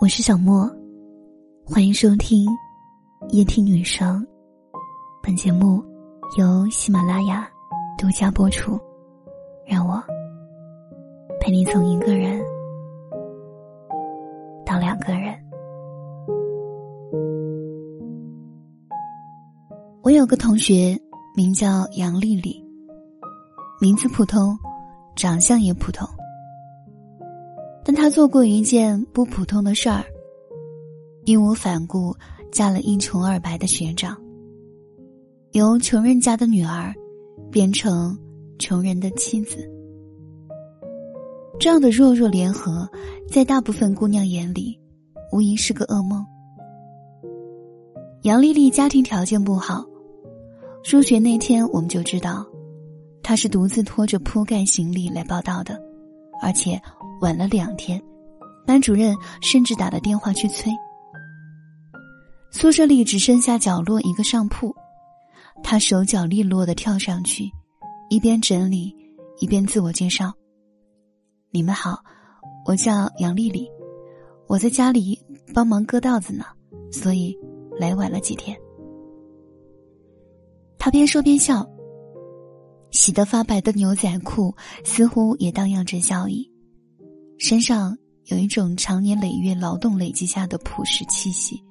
我是小莫，欢迎收听夜听女生。本节目由喜马拉雅独家播出。让我陪你从一个人到两个人。我有个同学名叫杨丽丽，名字普通，长相也普通。但他做过一件不普通的事儿，义无反顾嫁了一穷二白的学长，由穷人家的女儿变成穷人的妻子。这样的弱弱联合，在大部分姑娘眼里，无疑是个噩梦。杨丽丽家庭条件不好，入学那天我们就知道，她是独自拖着铺盖行李来报道的，而且。晚了两天，班主任甚至打了电话去催。宿舍里只剩下角落一个上铺，他手脚利落的跳上去，一边整理一边自我介绍：“你们好，我叫杨丽丽，我在家里帮忙割稻子呢，所以来晚了几天。”他边说边笑，洗得发白的牛仔裤似乎也荡漾着笑意。身上有一种长年累月劳动累积下的朴实气息。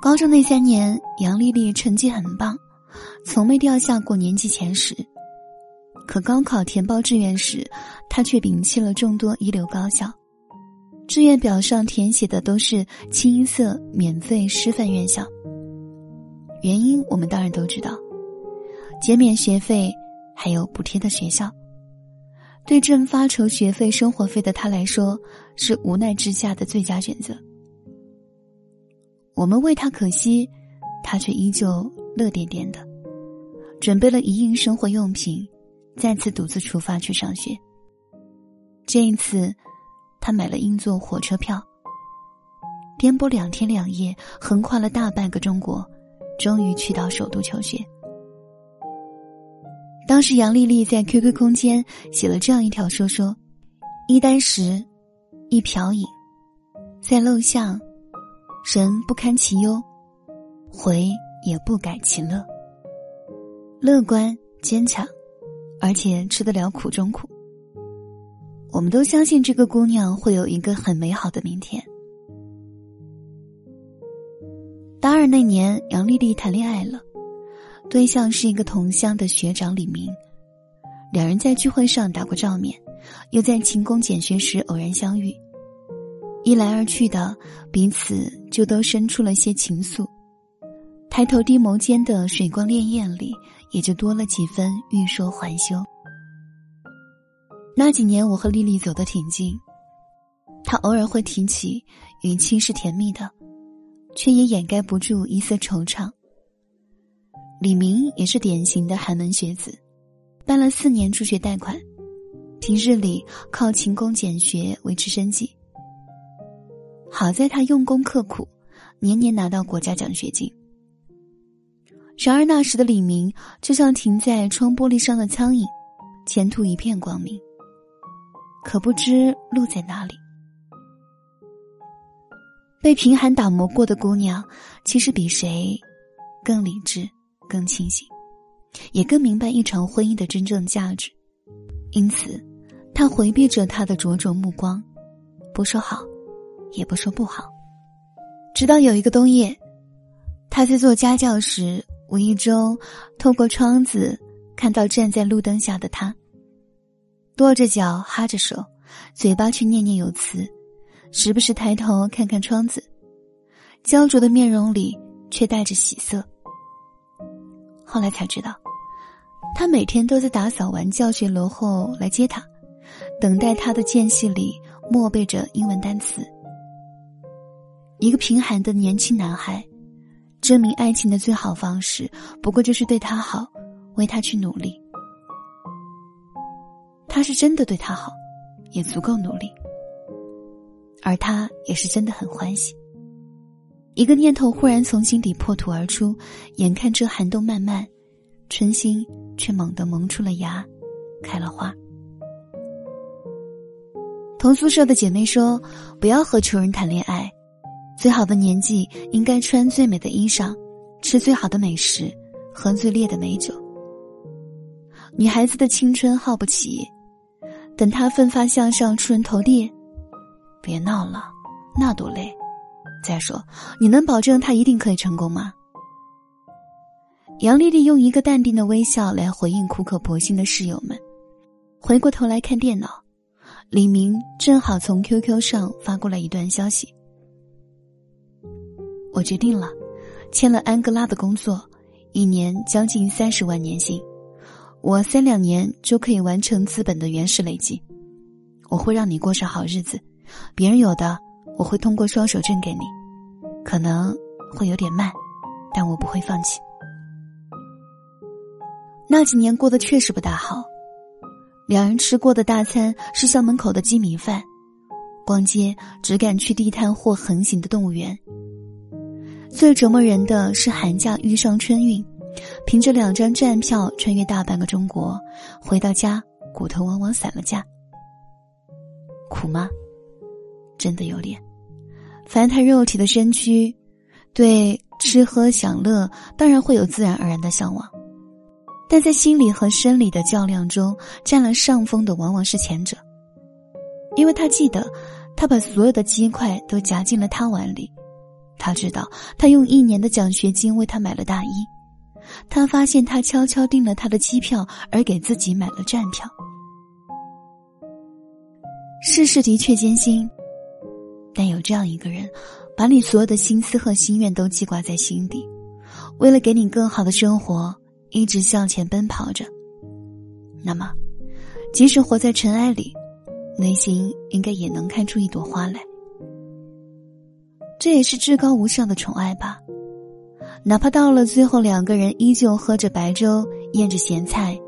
高中那三年，杨丽丽成绩很棒，从没掉下过年级前十。可高考填报志愿时，她却摒弃了众多一流高校，志愿表上填写的都是清一色免费师范院校。原因我们当然都知道，减免学费，还有补贴的学校。对正发愁学费、生活费的他来说，是无奈之下的最佳选择。我们为他可惜，他却依旧乐颠颠的，准备了一应生活用品，再次独自出发去上学。这一次，他买了硬座火车票，颠簸两天两夜，横跨了大半个中国，终于去到首都求学。当时杨丽丽在 QQ 空间写了这样一条说说：一箪食，一瓢饮，在陋巷，人不堪其忧，回也不改其乐。乐观坚强，而且吃得了苦中苦。我们都相信这个姑娘会有一个很美好的明天。大二那年，杨丽丽谈恋爱了。对象是一个同乡的学长李明，两人在聚会上打过照面，又在勤工俭学时偶然相遇，一来二去的，彼此就都生出了些情愫，抬头低眸间的水光潋滟里，也就多了几分欲说还休。那几年，我和丽丽走得挺近，她偶尔会提起，语气是甜蜜的，却也掩盖不住一丝惆怅。李明也是典型的寒门学子，办了四年助学贷款，平日里靠勤工俭学维持生计。好在他用功刻苦，年年拿到国家奖学金。然而那时的李明就像停在窗玻璃上的苍蝇，前途一片光明，可不知路在哪里。被贫寒打磨过的姑娘，其实比谁更理智。更清醒，也更明白一场婚姻的真正价值，因此，他回避着他的灼灼目光，不说好，也不说不好。直到有一个冬夜，他在做家教时，无意中透过窗子看到站在路灯下的他，跺着脚，哈着手，嘴巴却念念有词，时不时抬头看看窗子，焦灼的面容里却带着喜色。后来才知道，他每天都在打扫完教学楼后来接他，等待他的间隙里默背着英文单词。一个贫寒的年轻男孩，证明爱情的最好方式，不过就是对他好，为他去努力。他是真的对他好，也足够努力，而他也是真的很欢喜。一个念头忽然从心底破土而出，眼看这寒冬漫漫，春心却猛地萌出了芽，开了花。同宿舍的姐妹说：“不要和穷人谈恋爱，最好的年纪应该穿最美的衣裳，吃最好的美食，喝最烈的美酒。女孩子的青春耗不起，等她奋发向上、出人头地，别闹了，那多累。再说，你能保证他一定可以成功吗？”杨丽丽用一个淡定的微笑来回应苦口婆心的室友们，回过头来看电脑，李明正好从 QQ 上发过来一段消息：“我决定了，签了安哥拉的工作，一年将近三十万年薪，我三两年就可以完成资本的原始累积，我会让你过上好日子，别人有的我会通过双手挣给你，可能会有点慢，但我不会放弃。”那几年过得确实不大好，两人吃过的大餐是校门口的鸡米饭，逛街只敢去地摊或横行的动物园。最折磨人的是寒假遇上春运，凭着两张站票穿越大半个中国，回到家骨头往往散了架。苦吗？真的有点。凡他肉体的身躯，对吃喝享乐当然会有自然而然的向往。但在心理和生理的较量中，占了上风的往往是前者，因为他记得，他把所有的鸡块都夹进了他碗里，他知道他用一年的奖学金为他买了大衣，他发现他悄悄订了他的机票，而给自己买了站票。世事的确艰辛，但有这样一个人，把你所有的心思和心愿都记挂在心底，为了给你更好的生活。一直向前奔跑着，那么，即使活在尘埃里，内心应该也能开出一朵花来。这也是至高无上的宠爱吧。哪怕到了最后，两个人依旧喝着白粥，咽着咸菜，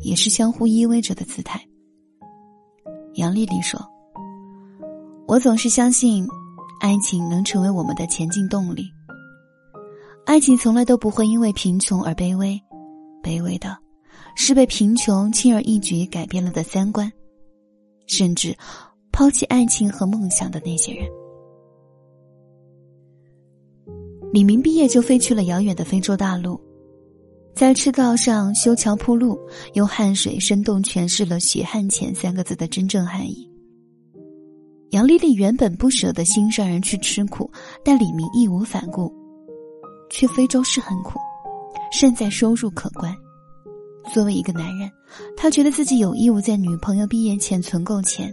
也是相互依偎着的姿态。杨丽丽说：“我总是相信，爱情能成为我们的前进动力。爱情从来都不会因为贫穷而卑微。”卑微的，是被贫穷轻而易举改变了的三观，甚至抛弃爱情和梦想的那些人。李明毕业就飞去了遥远的非洲大陆，在赤道上修桥铺路，用汗水生动诠释了“血汗钱”三个字的真正含义。杨丽丽原本不舍得心上人去吃苦，但李明义无反顾，去非洲是很苦。胜在收入可观。作为一个男人，他觉得自己有义务在女朋友毕业前存够钱，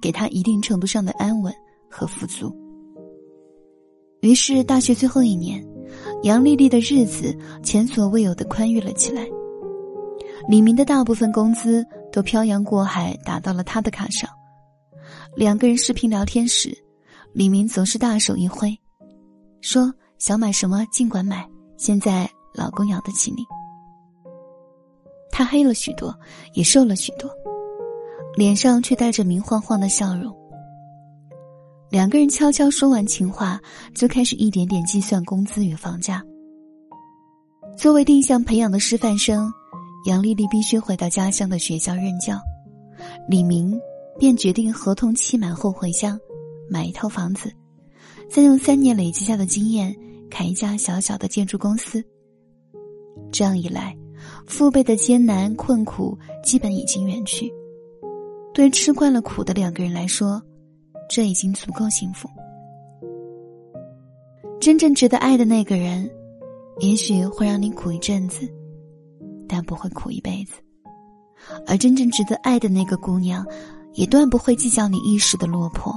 给她一定程度上的安稳和富足。于是，大学最后一年，杨丽丽的日子前所未有的宽裕了起来。李明的大部分工资都漂洋过海打到了他的卡上。两个人视频聊天时，李明总是大手一挥，说：“想买什么尽管买，现在。”老公养得起你。他黑了许多，也瘦了许多，脸上却带着明晃晃的笑容。两个人悄悄说完情话，就开始一点点计算工资与房价。作为定向培养的师范生，杨丽丽必须回到家乡的学校任教。李明便决定合同期满后回乡，买一套房子，再用三年累积下的经验开一家小小的建筑公司。这样一来，父辈的艰难困苦基本已经远去。对吃惯了苦的两个人来说，这已经足够幸福。真正值得爱的那个人，也许会让你苦一阵子，但不会苦一辈子；而真正值得爱的那个姑娘，也断不会计较你一时的落魄。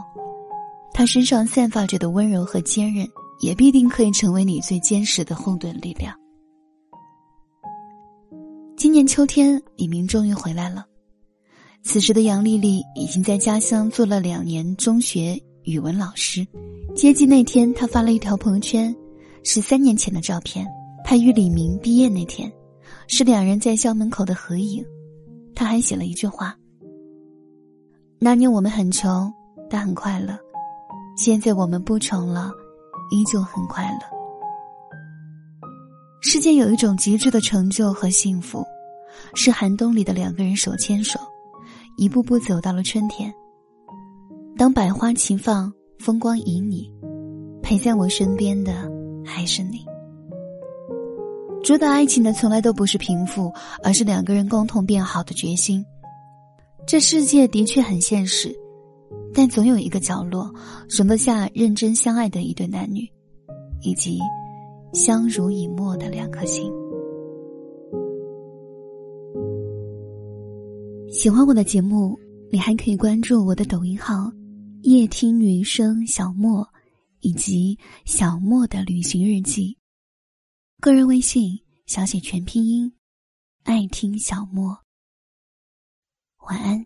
他身上散发着的温柔和坚韧，也必定可以成为你最坚实的后盾力量。今年秋天，李明终于回来了。此时的杨丽丽已经在家乡做了两年中学语文老师。接机那天，她发了一条朋友圈，是三年前的照片。她与李明毕业那天，是两人在校门口的合影。她还写了一句话：“那年我们很穷，但很快乐；现在我们不穷了，依旧很快乐。”世间有一种极致的成就和幸福，是寒冬里的两个人手牵手，一步步走到了春天。当百花齐放，风光旖旎，陪在我身边的还是你。主导爱情的从来都不是贫富，而是两个人共同变好的决心。这世界的确很现实，但总有一个角落容得下认真相爱的一对男女，以及相濡以沫的两颗心。喜欢我的节目，你还可以关注我的抖音号“夜听余生小莫”，以及“小莫的旅行日记”。个人微信小写全拼音，爱听小莫。晚安。